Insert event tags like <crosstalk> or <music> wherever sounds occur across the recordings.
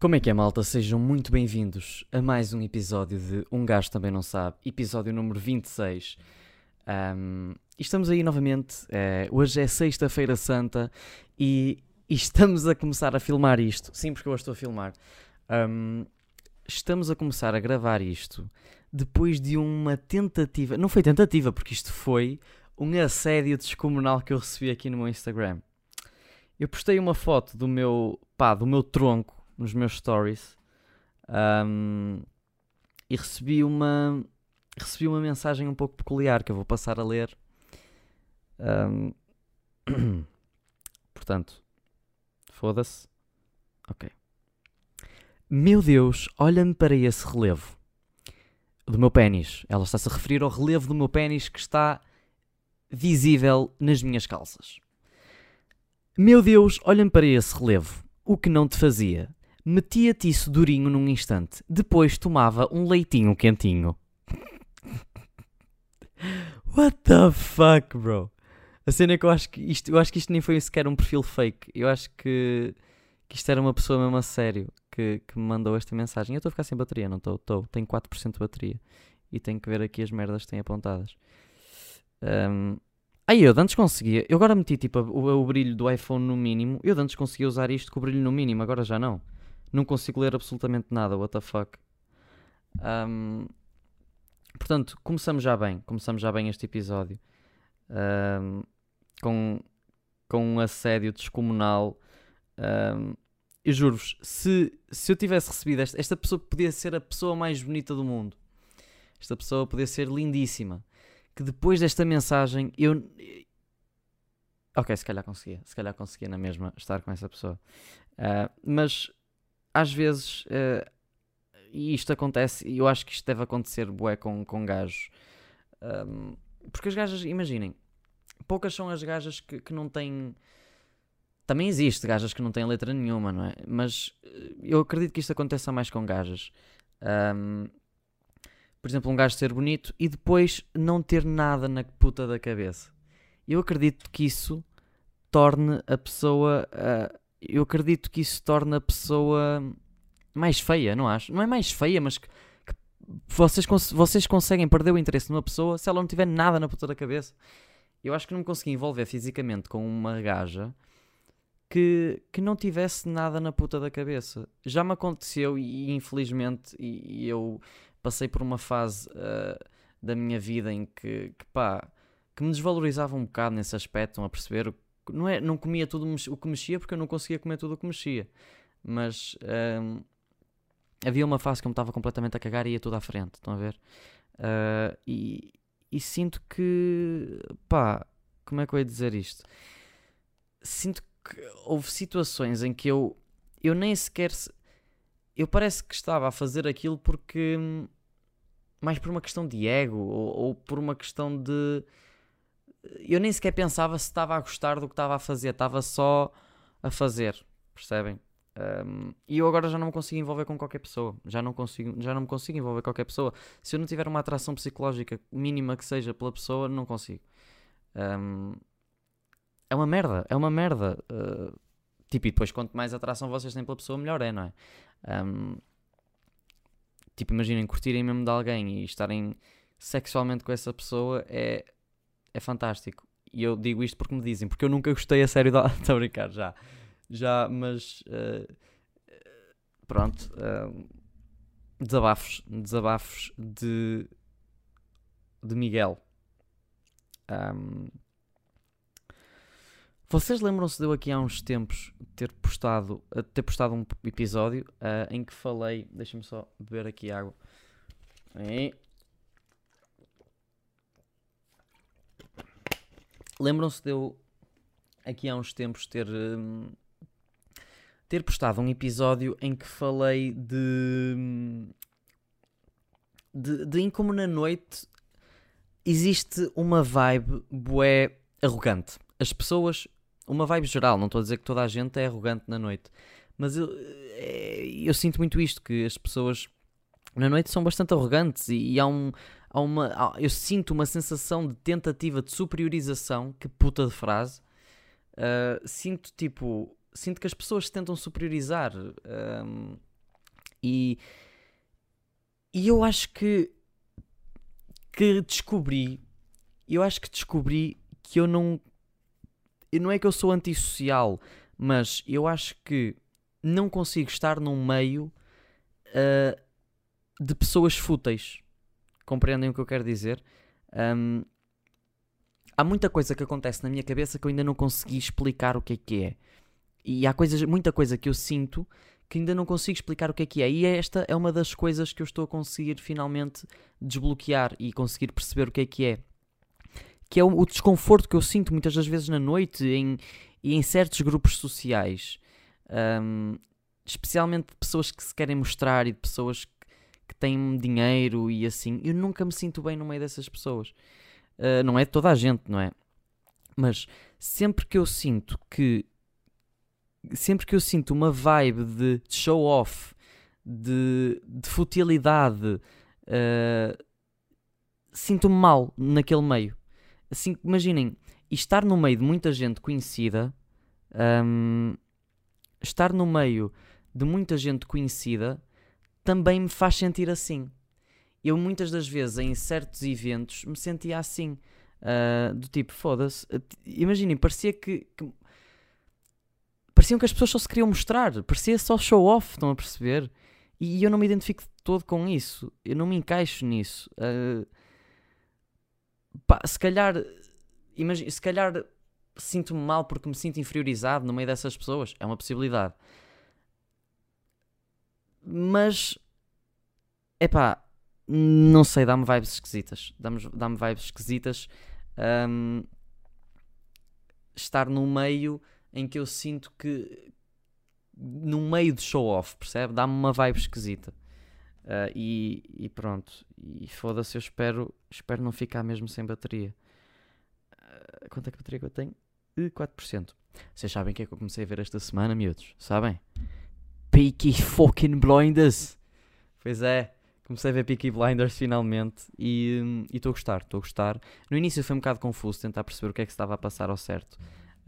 Como é que é, malta? Sejam muito bem-vindos a mais um episódio de Um Gajo Também Não Sabe, episódio número 26. Um, estamos aí novamente. eh, hoje é Sexta-feira Santa e, e estamos a começar a filmar isto. Sim, porque eu estou a filmar. Um, estamos a começar a gravar isto depois de uma tentativa. Não foi tentativa, porque isto foi um assédio descomunal que eu recebi aqui no meu Instagram. Eu postei uma foto do meu, pá, do meu tronco nos meus stories um, e recebi uma recebi uma mensagem um pouco peculiar que eu vou passar a ler. Um, <coughs> portanto, foda-se. Ok. Meu Deus, olha-me para esse relevo do meu pênis. Ela está-se a referir ao relevo do meu pênis que está visível nas minhas calças. Meu Deus, olha-me para esse relevo. O que não te fazia? Metia-te isso durinho num instante. Depois tomava um leitinho quentinho. <laughs> What the fuck, bro? A cena é que eu acho que isto, eu acho que isto nem foi sequer um perfil fake. Eu acho que, que isto era uma pessoa mesmo a sério que, que me mandou esta mensagem. Eu estou a ficar sem bateria, não estou? Estou. Tenho 4% de bateria. E tenho que ver aqui as merdas que têm apontadas. Um, Aí eu antes conseguia. Eu agora meti tipo o, o brilho do iPhone no mínimo. Eu antes conseguia usar isto com o brilho no mínimo, agora já não. Não consigo ler absolutamente nada. What the fuck? Um, portanto, começamos já bem. Começamos já bem este episódio. Um, com, com um assédio descomunal. Um, eu juro-vos, se, se eu tivesse recebido esta, esta pessoa podia ser a pessoa mais bonita do mundo. Esta pessoa podia ser lindíssima que depois desta mensagem eu. Ok, se calhar conseguia. Se calhar conseguia na mesma estar com essa pessoa. Uh, mas às vezes. Uh, e isto acontece, e eu acho que isto deve acontecer bué com, com gajos. Um, porque as gajas, imaginem, poucas são as gajas que, que não têm. Também existe gajas que não têm letra nenhuma, não é? Mas eu acredito que isto aconteça mais com gajas. Um, por exemplo, um gajo ser bonito e depois não ter nada na puta da cabeça. Eu acredito que isso torne a pessoa. Uh, eu acredito que isso torne a pessoa mais feia, não acho? Não é mais feia, mas que, que vocês, cons vocês conseguem perder o interesse numa pessoa se ela não tiver nada na puta da cabeça. Eu acho que não me consegui envolver fisicamente com uma gaja que, que não tivesse nada na puta da cabeça. Já me aconteceu e, infelizmente e, e eu passei por uma fase uh, da minha vida em que, que, pá, que me desvalorizava um bocado nesse aspecto, a perceber? Não, é, não comia tudo o que mexia porque eu não conseguia comer tudo o que mexia. Mas uh, havia uma fase que eu me estava completamente a cagar e ia tudo à frente, estão a ver? Uh, e, e sinto que, pá, como é que eu ia dizer isto? Sinto que houve situações em que eu, eu nem sequer eu parece que estava a fazer aquilo porque mais por uma questão de ego ou, ou, por uma questão de eu nem sequer pensava se estava a gostar do que estava a fazer, estava só a fazer, percebem? Um, e eu agora já não me consigo envolver com qualquer pessoa, já não consigo, já não me consigo envolver com qualquer pessoa. Se eu não tiver uma atração psicológica mínima que seja pela pessoa, não consigo. Um, é uma merda, é uma merda. Uh, tipo, e depois quanto mais atração vocês têm pela pessoa, melhor é, não é? Um, tipo, imaginem curtirem mesmo de alguém e estarem sexualmente com essa pessoa é, é fantástico. E eu digo isto porque me dizem, porque eu nunca gostei a sério de. Estou <laughs> a brincar, já. Já, mas. Uh, pronto. Uh, desabafos. Desabafos de. de Miguel. Um, vocês lembram-se de eu aqui há uns tempos ter postado, ter postado um episódio uh, em que falei. Deixa-me só beber aqui água. Lembram-se de eu aqui há uns tempos ter. Um, ter postado um episódio em que falei de. de, de em como na noite existe uma vibe bué arrogante. As pessoas uma vibe geral, não estou a dizer que toda a gente é arrogante na noite, mas eu, é, eu sinto muito isto, que as pessoas na noite são bastante arrogantes e, e há um. Há uma, há, eu sinto uma sensação de tentativa de superiorização, que puta de frase. Uh, sinto tipo. Sinto que as pessoas tentam superiorizar. Um, E, e eu acho que, que descobri, eu acho que descobri que eu não, não é que eu sou antissocial, mas eu acho que não consigo estar num meio uh, de pessoas fúteis. Compreendem o que eu quero dizer? Um, há muita coisa que acontece na minha cabeça que eu ainda não consegui explicar o que é que é. E há coisas, muita coisa que eu sinto que ainda não consigo explicar o que é que é. E esta é uma das coisas que eu estou a conseguir finalmente desbloquear e conseguir perceber o que é que é. Que é o, o desconforto que eu sinto muitas das vezes na noite em, e em certos grupos sociais. Um, especialmente de pessoas que se querem mostrar e de pessoas que, têm dinheiro e assim. Eu nunca me sinto bem no meio dessas pessoas. Uh, não é toda a gente, não é? Mas sempre que eu sinto que. Sempre que eu sinto uma vibe de show off, de, de futilidade, uh, sinto-me mal naquele meio. Assim, imaginem, estar no meio de muita gente conhecida, um, estar no meio de muita gente conhecida, também me faz sentir assim eu muitas das vezes em certos eventos me sentia assim. Uh, do tipo, foda-se. Uh, Imaginem, parecia que, que. Pareciam que as pessoas só se queriam mostrar. Parecia só show off, estão a perceber? E, e eu não me identifico todo com isso. Eu não me encaixo nisso. Uh, pá, se calhar. Imagine, se calhar sinto-me mal porque me sinto inferiorizado no meio dessas pessoas. É uma possibilidade. Mas. é pá não sei, dá-me vibes esquisitas. Dá-me dá vibes esquisitas. Um, estar num meio em que eu sinto que. num meio de show-off, percebe? Dá-me uma vibe esquisita. Uh, e, e, pronto. E foda-se, eu espero, espero não ficar mesmo sem bateria. Uh, quanto é que bateria que eu tenho? Uh, 4%. Vocês sabem o que é que eu comecei a ver esta semana, miúdos? Sabem? Peaky fucking blinders. Pois é. Comecei a ver Peaky Blinders finalmente e estou a gostar, estou a gostar. No início foi um bocado confuso tentar perceber o que é que estava a passar ao certo.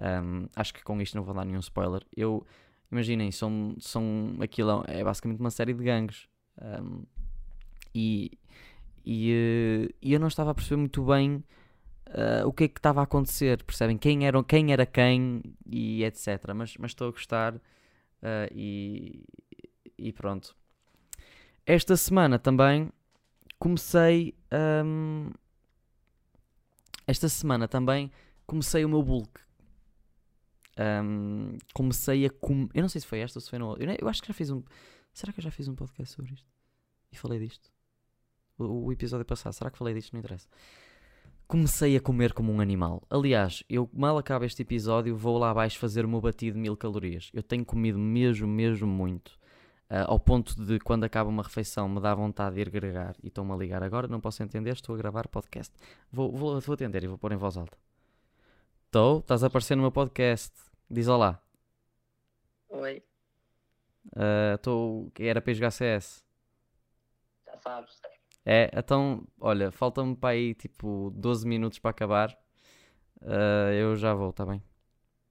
Um, acho que com isto não vou dar nenhum spoiler. Eu, imaginem, são, são aquilo é basicamente uma série de gangues. Um, e, e, uh, e, eu não estava a perceber muito bem uh, o que é que estava a acontecer, percebem? Quem era quem, era quem e etc. Mas estou a gostar uh, e, e pronto. Esta semana também comecei. Um, esta semana também comecei o meu bulk. Um, comecei a comer. Eu não sei se foi esta ou se foi no outro. Eu, eu, acho que já fiz um. Será que eu já fiz um podcast sobre isto? E falei disto? O, o episódio passado, será que falei disto? Não interessa. Comecei a comer como um animal. Aliás, eu mal acabo este episódio, vou lá abaixo fazer o meu batido de mil calorias. Eu tenho comido mesmo, mesmo muito. Uh, ao ponto de quando acaba uma refeição me dá vontade de ir gregar e estão-me a ligar agora, não posso entender, estou a gravar podcast. Vou, vou, vou atender e vou pôr em voz alta. Estou? Estás a aparecer no meu podcast. Diz olá. Oi. Estou. Uh, era para jogar CS. Já sabes. É, então, olha, falta-me para aí tipo 12 minutos para acabar. Uh, eu já vou, está bem?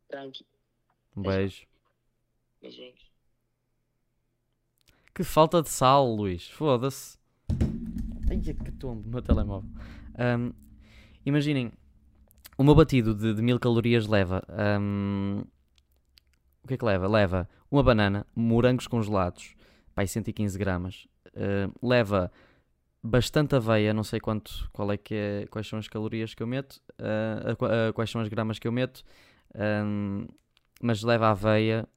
Tranqui. Um beijo. Beijinhos. Que falta de sal, Luís. Foda-se. Ai, é que tombo o meu telemóvel. Um, imaginem, o meu batido de, de mil calorias leva. Um, o que é que leva? Leva uma banana, morangos congelados, pai 115 gramas. Uh, leva bastante aveia, não sei quanto, qual é que é, quais são as calorias que eu meto, uh, uh, quais são as gramas que eu meto, um, mas leva aveia,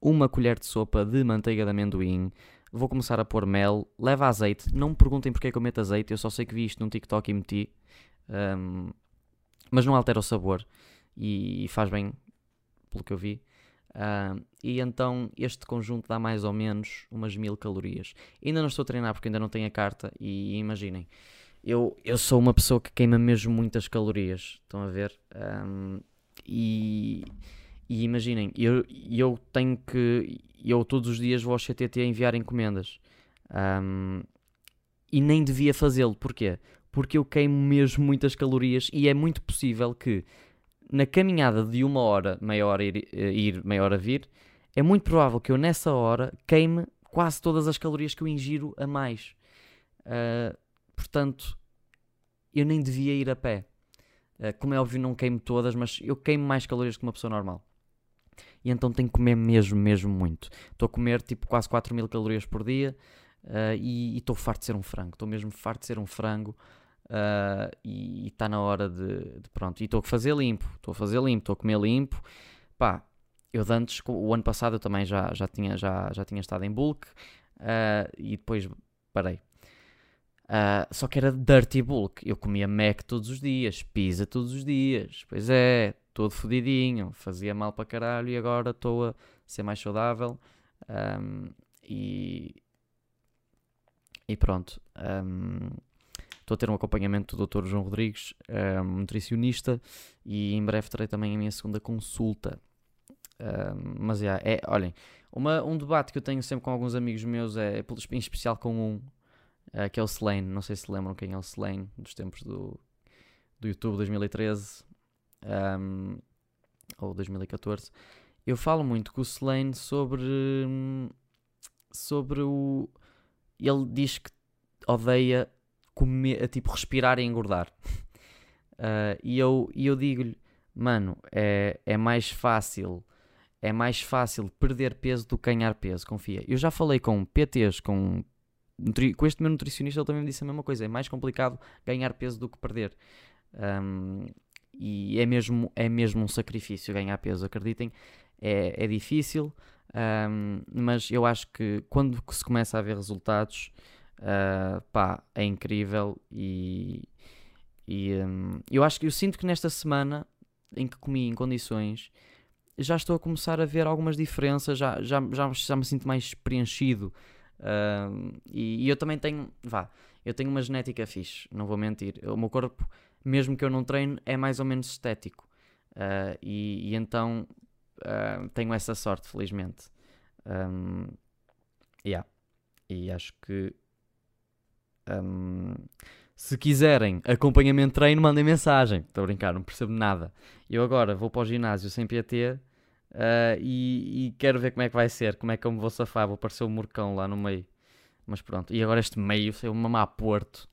uma colher de sopa de manteiga de amendoim, vou começar a pôr mel, leva azeite. Não me perguntem porque é que eu meto azeite, eu só sei que vi isto num TikTok e meti. Um, mas não altera o sabor e, faz bem, pelo que eu vi. Uh, e então este conjunto dá mais ou menos umas mil calorias. Ainda não estou a treinar porque ainda não tenho a carta. E imaginem, eu, eu sou uma pessoa que queima mesmo muitas calorias. Estão a ver? Um, e e imaginem, eu, eu tenho que. Eu todos os dias vou ao CTT enviar encomendas. Um, e nem devia fazê-lo. Porquê? Porque eu queimo mesmo muitas calorias e é muito possível que na caminhada de uma hora, meia hora ir, eh, ir meia hora vir, é muito provável que eu nessa hora queime quase todas as calorias que eu ingiro a mais. Uh, portanto, eu nem devia ir a pé. Uh, como é óbvio, não queimo todas, mas eu queimo mais calorias que uma pessoa normal. E então tenho que comer mesmo, mesmo muito. Estou a comer tipo quase 4 mil calorias por dia uh, e estou farto de ser um frango. Estou mesmo farto de ser um frango. Uh, e está na hora de, de pronto. E estou a fazer limpo, estou a fazer limpo, estou a comer limpo. Pá, eu de antes, o ano passado eu também já, já, tinha, já, já tinha estado em bulk uh, e depois parei. Uh, só que era dirty bulk. Eu comia Mac todos os dias, pizza todos os dias. Pois é, todo fodidinho, fazia mal para caralho e agora estou a ser mais saudável. Um, e, e pronto. Um, Estou a ter um acompanhamento do Dr. João Rodrigues, um, nutricionista, e em breve terei também a minha segunda consulta. Um, mas yeah, é, olhem, uma, um debate que eu tenho sempre com alguns amigos meus, é, em especial com um, uh, que é o Slane. Não sei se lembram quem é o Slane, dos tempos do, do YouTube 2013 um, ou 2014. Eu falo muito com o Slane sobre, sobre o. Ele diz que odeia comer, tipo, respirar e engordar. Uh, <laughs> e eu, e eu digo-lhe, mano, é, é mais fácil, é mais fácil perder peso do que ganhar peso, confia. Eu já falei com PTs, com, com este meu nutricionista, ele também me disse a mesma coisa, é mais complicado ganhar peso do que perder. Um, e é mesmo, é mesmo um sacrifício ganhar peso, acreditem, é, é difícil, um, mas eu acho que quando se começa a ver resultados, Uh, pá, é incrível e, e um, eu acho que eu sinto que nesta semana em que comi em condições já estou a começar a ver algumas diferenças, já, já, já, já me sinto mais preenchido uh, e, e, eu também tenho, vá, eu tenho uma genética fixe, não vou mentir. O meu corpo, mesmo que eu não treine, é mais ou menos estético uh, e, e, então tenho essa sorte, felizmente. Um, yeah. E acho que um, se quiserem acompanhamento de treino, mandem mensagem. Estou a brincar, não percebo nada. Eu agora vou para o ginásio sem PT uh, e, e, quero ver como é que vai ser, como é que eu me vou safar. Vou parecer um murcão lá no meio. Mas pronto, e agora este meio, sei uma má Porto.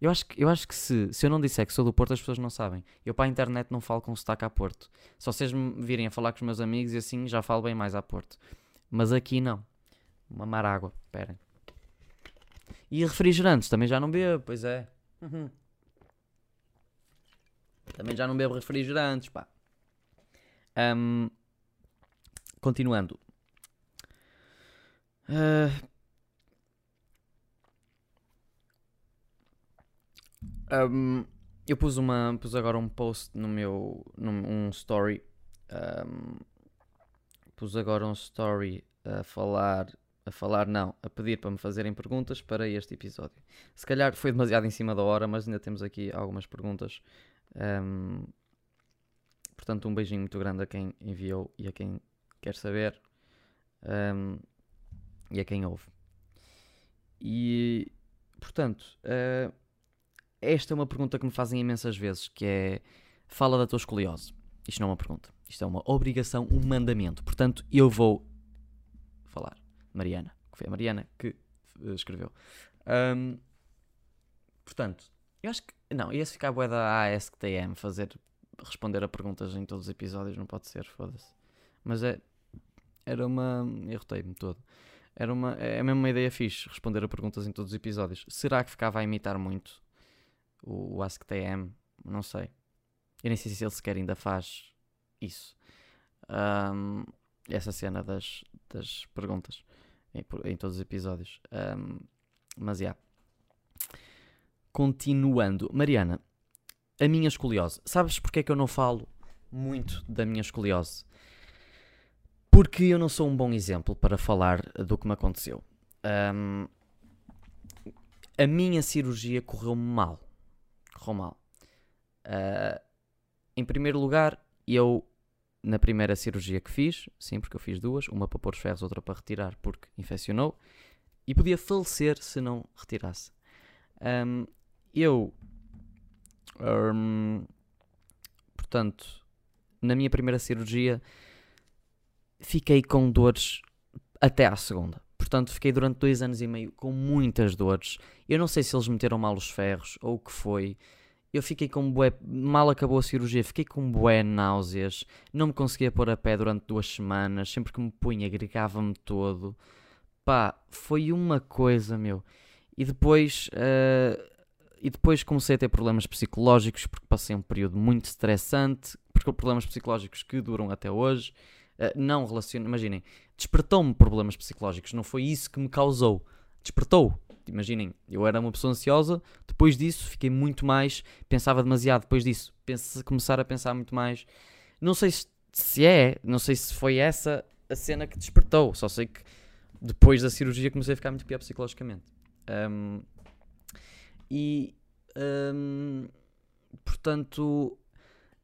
Eu acho, que, eu acho que se, se eu não disser que sou do Porto, as pessoas não sabem. Eu para a internet não falo com sotaque a Porto. Só vocês me virem a falar com os meus amigos e assim já falo bem mais a Porto. Mas aqui não. Mamar água, esperem. E refrigerantes também já não bebo, pois é. Uhum. Também já não bebo refrigerantes, pá. Um, continuando. Uh, um, eu pus uma pus agora um post no meu num um story um, pus agora um story a falar a falar, não, a pedir para me fazerem perguntas para este episódio. Se calhar foi demasiado em cima da hora, mas ainda temos aqui algumas perguntas. Um, portanto, um beijinho muito grande a quem enviou e a quem quer saber um, e a quem ouve. E, portanto, uh, esta é uma pergunta que me fazem imensas vezes, que é, fala da tua escoliose. Isto não é uma pergunta, isto é uma obrigação, um mandamento. Portanto, eu vou falar. Mariana, que foi a Mariana que uh, escreveu. Um, portanto, eu acho que. Não, ia ficar bué da ASTM fazer. responder a perguntas em todos os episódios, não pode ser, foda-se. Mas é. Era uma. Errotei-me todo. Era uma. É mesmo uma ideia fixe responder a perguntas em todos os episódios. Será que ficava a imitar muito o, o AskTM? Não sei. Eu nem sei se ele sequer ainda faz isso. Um, essa cena das, das perguntas em, em todos os episódios. Um, mas já. Yeah. Continuando. Mariana, a minha escoliose. Sabes porque é que eu não falo muito da minha escoliose? Porque eu não sou um bom exemplo para falar do que me aconteceu. Um, a minha cirurgia correu mal. Correu mal. Uh, em primeiro lugar, eu na primeira cirurgia que fiz, sim, porque eu fiz duas, uma para pôr os ferros, outra para retirar, porque infeccionou, e podia falecer se não retirasse. Um, eu, um, portanto, na minha primeira cirurgia, fiquei com dores até à segunda. portanto, fiquei durante dois anos e meio com muitas dores. Eu não sei se eles meteram mal os ferros ou o que foi. Eu fiquei com bué, mal acabou a cirurgia, fiquei com bué náuseas, não me conseguia pôr a pé durante duas semanas, sempre que me punha agregava-me todo. Pá, foi uma coisa, meu. E depois, uh, e depois comecei a ter problemas psicológicos, porque passei um período muito estressante, porque problemas psicológicos que duram até hoje. Uh, não relacionam, imaginem, despertou-me problemas psicológicos, não foi isso que me causou. Despertou, Imaginem, eu era uma pessoa ansiosa, depois disso fiquei muito mais, pensava demasiado, depois disso, pense, começar a pensar muito mais. Não sei se, se é, não sei se foi essa a cena que despertou, só sei que depois da cirurgia comecei a ficar muito pior psicologicamente. Um, e um, portanto,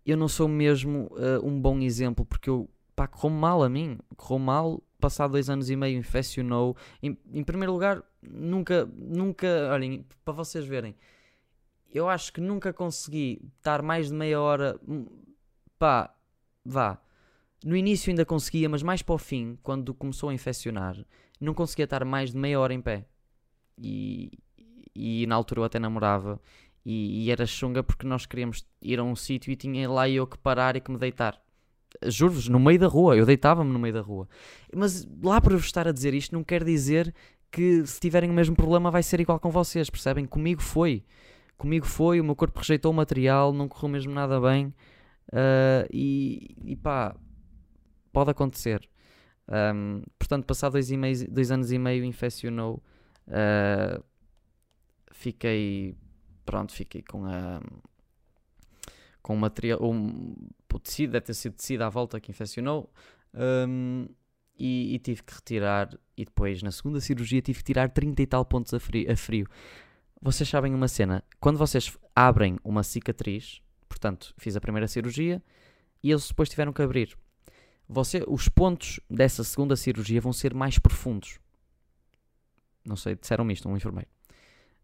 eu não sou mesmo uh, um bom exemplo porque eu pá, mal a mim, correu mal passado dois anos e meio infeccionou. Em, em primeiro lugar, nunca, nunca, olhem, para vocês verem, eu acho que nunca consegui estar mais de meia hora, hum, pá, vá. No início ainda conseguia, mas mais para o fim, quando começou a infeccionar, não conseguia estar mais de meia hora em pé. E, e na altura eu até namorava. E, e era chunga porque nós queríamos ir a um sítio e tinha lá eu que parar e que me deitar. Juro-vos, no meio da rua, eu deitava-me no meio da rua. Mas lá por eu estar a dizer isto, não quer dizer que se tiverem o mesmo problema vai ser igual com vocês, percebem? Comigo foi. Comigo foi, o meu corpo rejeitou o material, não correu mesmo nada bem. Uh, e, e pá, pode acontecer. Um, portanto, passado dois, e meio, dois anos e meio, infeccionou. Uh, fiquei. Pronto, fiquei com a com um material, um, o tecido, deve ter sido tecido à volta que infeccionou, um, e, e, tive que retirar, e depois na segunda cirurgia tive que tirar 30 e tal pontos a frio, a frio. Vocês sabem uma cena, quando vocês abrem uma cicatriz, portanto, fiz a primeira cirurgia, e eles depois tiveram que abrir. Você, os pontos dessa segunda cirurgia vão ser mais profundos. Não sei, disseram-me isto, um enfermeiro.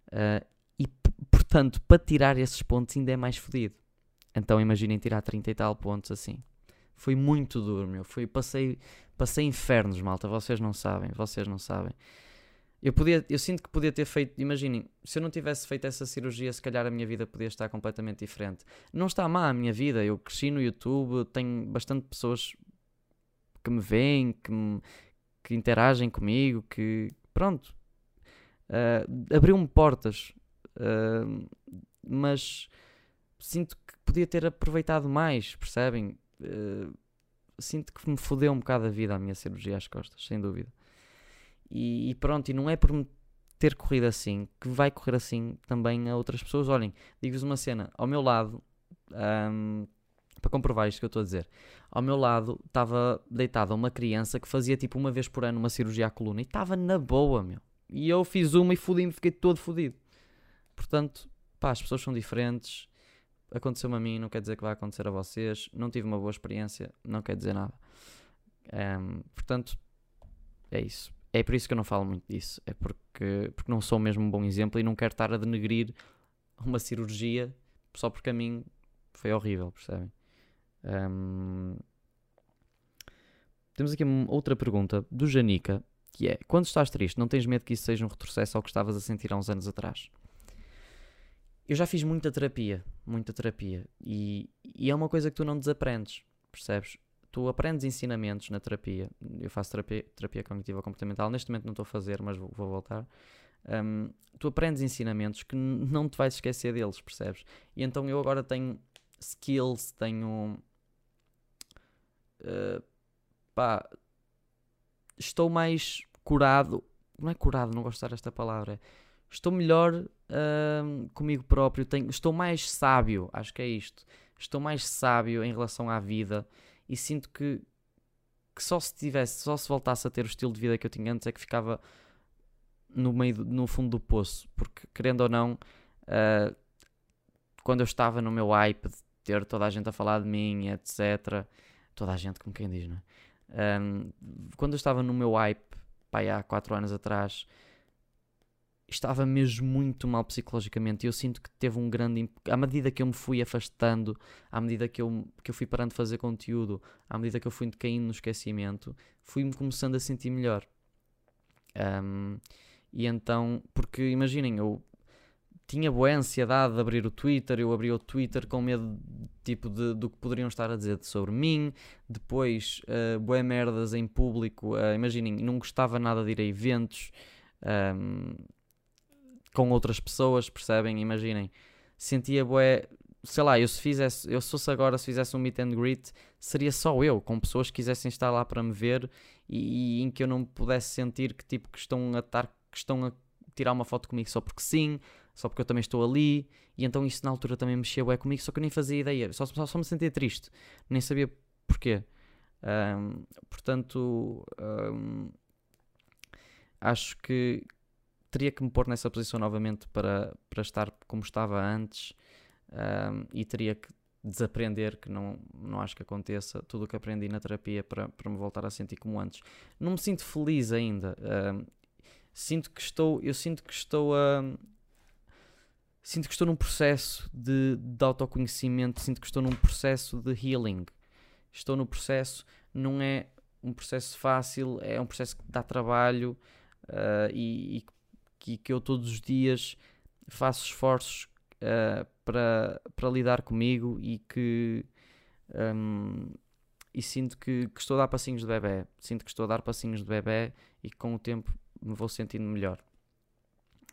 Uh, e, portanto, para tirar esses pontos ainda é mais fodido. Então imaginem tirar 30 e tal pontos assim. Foi muito duro, meu. Foi, passei, passei infernos, malta. Vocês não sabem, vocês não sabem. Eu, podia, eu sinto que podia ter feito. Imaginem, se eu não tivesse feito essa cirurgia, se calhar a minha vida podia estar completamente diferente. Não está má a minha vida. Eu cresci no YouTube, tenho bastante pessoas que me veem, que, me, que interagem comigo, que. Pronto. Uh, Abriu-me portas. Uh, mas sinto que podia ter aproveitado mais, percebem? Uh, sinto que me fodeu um bocado a vida a minha cirurgia às costas, sem dúvida. E, e, pronto, e não é por me ter corrido assim que vai correr assim também a outras pessoas. Olhem, digo-vos uma cena, ao meu lado, um, para comprovar isto que eu estou a dizer, ao meu lado estava deitada uma criança que fazia tipo uma vez por ano uma cirurgia à coluna e estava na boa, meu. E eu fiz uma e fodi-me, fiquei todo fodido. Portanto, pá, as pessoas são diferentes aconteceu-me a mim, não quer dizer que vai acontecer a vocês. Não tive uma boa experiência, não quer dizer nada. Um, portanto, é isso. É por isso que eu não falo muito disso. É porque, porque não sou mesmo um bom exemplo e não quero estar a denegrir uma cirurgia só porque a mim foi horrível, percebem? Um, temos aqui outra pergunta do Janica, que é: Quando estás triste, não tens medo que isso seja um retrocesso ao que estavas a sentir há uns anos atrás? eu já fiz muita terapia, muita terapia, e, e é uma coisa que tu não desaprendes, percebes? Tu aprendes ensinamentos na terapia. Eu faço terapia, terapia cognitiva comportamental, neste momento não estou a fazer, mas vou, vou voltar. Um, tu aprendes ensinamentos que não te vais esquecer deles, percebes? E então eu agora tenho skills, tenho. Uh, pá. Estou mais curado. Não é curado, não gosto de usar esta palavra estou melhor uh, comigo próprio, tenho, estou mais sábio, acho que é isto. Estou mais sábio em relação à vida e sinto que, que só se tivesse, só se voltasse a ter o estilo de vida que eu tinha antes é que ficava no meio, do, no fundo do poço, porque querendo ou não, uh, quando eu estava no meu hype de ter toda a gente a falar de mim, etc. Toda a gente, como quem diz, não é? Um, quando eu estava no meu hype, pai, há 4 anos atrás, estava mesmo muito mal psicologicamente. Eu sinto que teve um grande à medida que eu me fui afastando à medida que eu, que eu fui parando de fazer conteúdo à medida que eu fui caindo no esquecimento fui-me começando a sentir melhor. Um, e então, porque imaginem, eu tinha boa ansiedade de abrir o Twitter, eu abri o Twitter com medo tipo de, do que poderiam estar a dizer sobre mim, depois uh, boé merdas em público, uh, imaginem, não gostava nada de ir a eventos um, com outras pessoas, percebem? Imaginem, sentia boé, sei lá, eu se fizesse, eu se fosse agora, se fizesse um meet and greet, seria só eu, com pessoas que quisessem estar lá para me ver e, e em que eu não pudesse sentir que tipo que estão a estar, que estão a tirar uma foto comigo só porque sim, só porque eu também estou ali, e então isso na altura também mexeu é comigo, só que eu nem fazia ideia, só, só, só me sentia triste, nem sabia porquê. Um, portanto, um, acho que teria que me pôr nessa posição novamente para, para estar como estava antes um, e teria que desaprender, que não, não acho que aconteça, tudo o que aprendi na terapia para, para me voltar a sentir como antes. Não me sinto feliz ainda. sinto que estou, eu sinto que estou a sinto que estou num processo de, de autoconhecimento, sinto que estou num processo de healing. Estou no processo, não é um processo fácil, é um processo que dá trabalho uh, e, e que, que, eu todos os dias faço esforços uh, para, para lidar comigo e que um, e sinto que, que, estou a dar passinhos de bebê. Sinto que estou a dar passinhos de bebê e que com o tempo me vou sentindo melhor.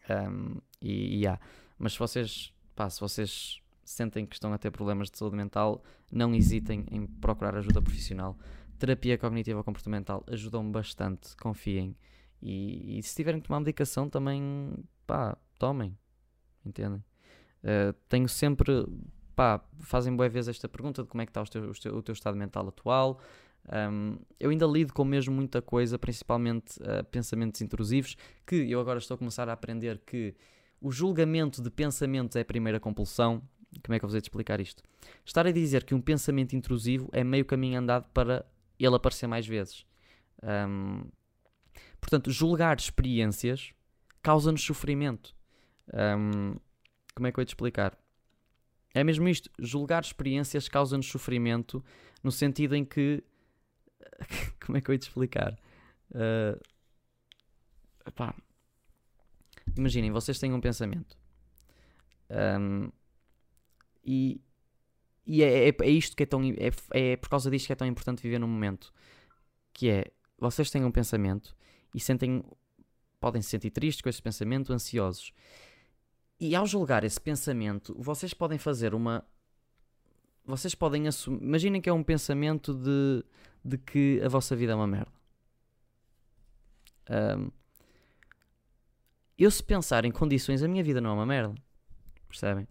Um, e, e yeah. Mas se vocês, pá, se vocês sentem que estão a ter problemas de saúde mental, não hesitem em procurar ajuda profissional. Terapia cognitiva comportamental ajuda-me bastante, confiem. E, e, se tiverem que tomar medicação, também, pá, tomem. Entendem? Uh, tenho sempre, pá, fazem boa vez esta pergunta de como é que está o teu, o teu, estado mental atual. Um, eu ainda lido com mesmo muita coisa, principalmente uh, pensamentos intrusivos, que eu agora estou a começar a aprender que o julgamento de pensamentos é a primeira compulsão. Como é que eu vou te explicar isto? Estar a dizer que um pensamento intrusivo é meio caminho andado para ele aparecer mais vezes. Um, portanto, julgar experiências causa-nos sofrimento. Um, como é que eu vou te explicar? É mesmo isto. Julgar experiências causa-nos sofrimento no sentido em que. <laughs> Como é que eu ia te explicar? Uh, Imaginem, vocês têm um pensamento. Um, e e é, é, é, isto que é tão. É, é por causa disto que é tão importante viver no momento. Que é. Vocês têm um pensamento e sentem. Podem se sentir tristes com esse pensamento, ansiosos. E ao julgar esse pensamento, vocês podem fazer uma. Vocês podem assumir. Imaginem que é um pensamento de, de que a vossa vida é uma merda. Um, eu, se pensar em condições, a minha vida não é uma merda. Percebem?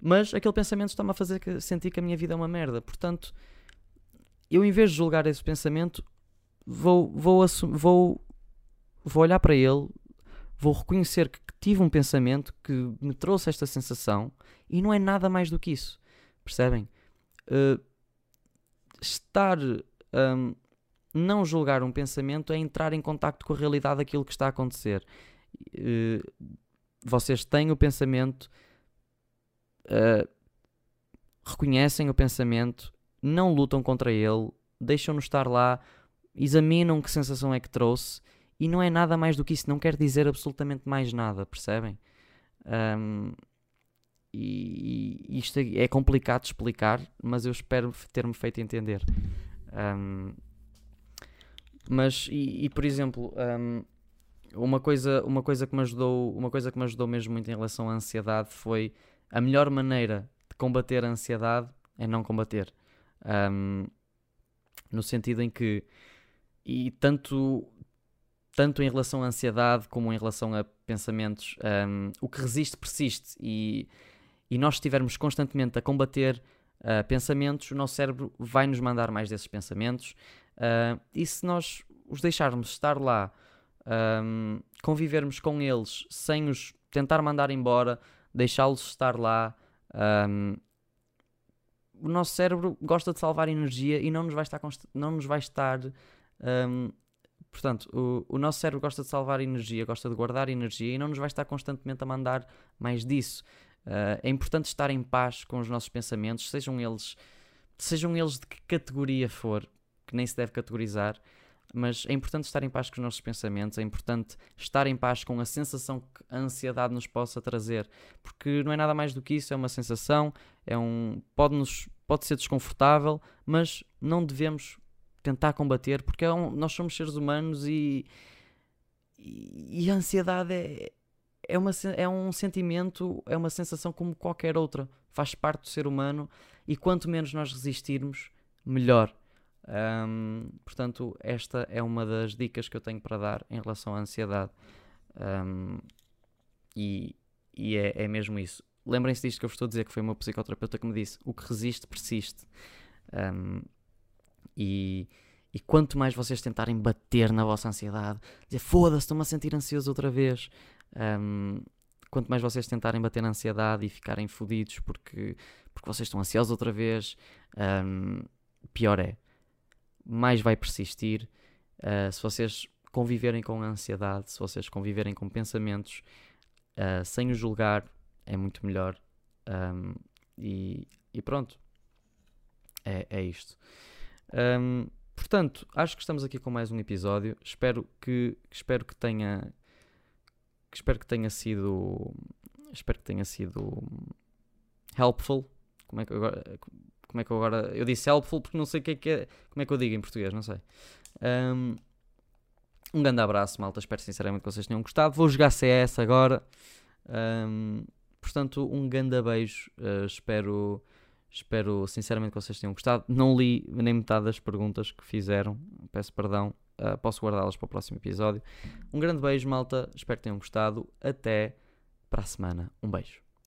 Mas aquele pensamento está-me a fazer sentir que a minha vida é uma merda. Portanto, eu, em vez de julgar esse pensamento, vou, vou, vou, vou olhar para ele, vou reconhecer que tive um pensamento que me trouxe esta sensação e não é nada mais do que isso. Percebem? Uh, estar. Um, não julgar um pensamento é entrar em contacto com a realidade daquilo que está a acontecer uh, vocês têm o pensamento, uh, reconhecem o pensamento, não lutam contra ele, deixam-no estar lá, examinam que sensação é que trouxe e não é nada mais do que isso, não quer dizer absolutamente mais nada, percebem? Um, e, e isto é, é complicado de explicar, mas eu espero ter-me feito entender. Um, mas, e, e, por exemplo, um, uma coisa, uma coisa que me ajudou, uma coisa que me ajudou mesmo muito em relação à ansiedade foi a melhor maneira de combater a ansiedade é não combater. Um, no sentido em que e tanto tanto em relação à ansiedade como em relação a pensamentos, um, o que resiste persiste e, e nós estivermos constantemente a combater uh, pensamentos, o nosso cérebro vai nos mandar mais desses pensamentos uh, e se nós os deixarmos estar lá um, convivermos com eles sem os tentar mandar embora, deixá-los estar lá. Um, o nosso cérebro gosta de salvar energia e não nos vai estar. Não nos vai estar um, portanto, o, o nosso cérebro gosta de salvar energia, gosta de guardar energia e não nos vai estar constantemente a mandar mais disso. Uh, é importante estar em paz com os nossos pensamentos, sejam eles, sejam eles de que categoria for, que nem se deve categorizar. mas é importante estar em paz com os nossos pensamentos, é importante estar em paz com a sensação que a ansiedade nos possa trazer, porque não é nada mais do que isso, é uma sensação, é um pode nos pode ser desconfortável, mas não devemos tentar combater, porque é um, nós somos seres humanos e, e, e a ansiedade é, é, uma, é um sentimento, é uma sensação como qualquer outra, faz parte do ser humano e quanto menos nós resistirmos, melhor. Um, portanto, esta é uma das dicas que eu tenho para dar em relação à ansiedade. Um, e, e é, é, mesmo isso. Lembrem-se disto que eu vos estou a dizer, que foi o psicoterapeuta que me disse: o que resiste, persiste. Um, e, e quanto mais vocês tentarem bater na vossa ansiedade, dizer foda-se, estou-me a sentir ansioso outra vez. quanto mais vocês tentarem bater na ansiedade e ficarem fodidos porque, porque vocês estão ansiosos outra vez, pior é mais vai persistir. Uh, se vocês conviverem com a ansiedade, se vocês conviverem com pensamentos uh, sem o julgar, é muito melhor. Um, e, e, pronto, é, é isto. Um, portanto, acho que estamos aqui com mais um episódio. Espero que, espero que tenha, que espero que tenha sido, espero que tenha sido helpful. Como é que agora, como é que eu agora. Eu disse helpful porque não sei o que é que é. Como é que eu digo em português? Não sei. Um, um grande abraço, malta. Espero sinceramente que vocês tenham gostado. Vou jogar CS agora. Um, portanto, um grande beijo. Uh, espero, espero sinceramente que vocês tenham gostado. Não li nem metade das perguntas que fizeram. Peço perdão. Uh, posso guardá-las para o próximo episódio. Um grande beijo, malta. Espero que tenham gostado. Até para a semana. Um beijo.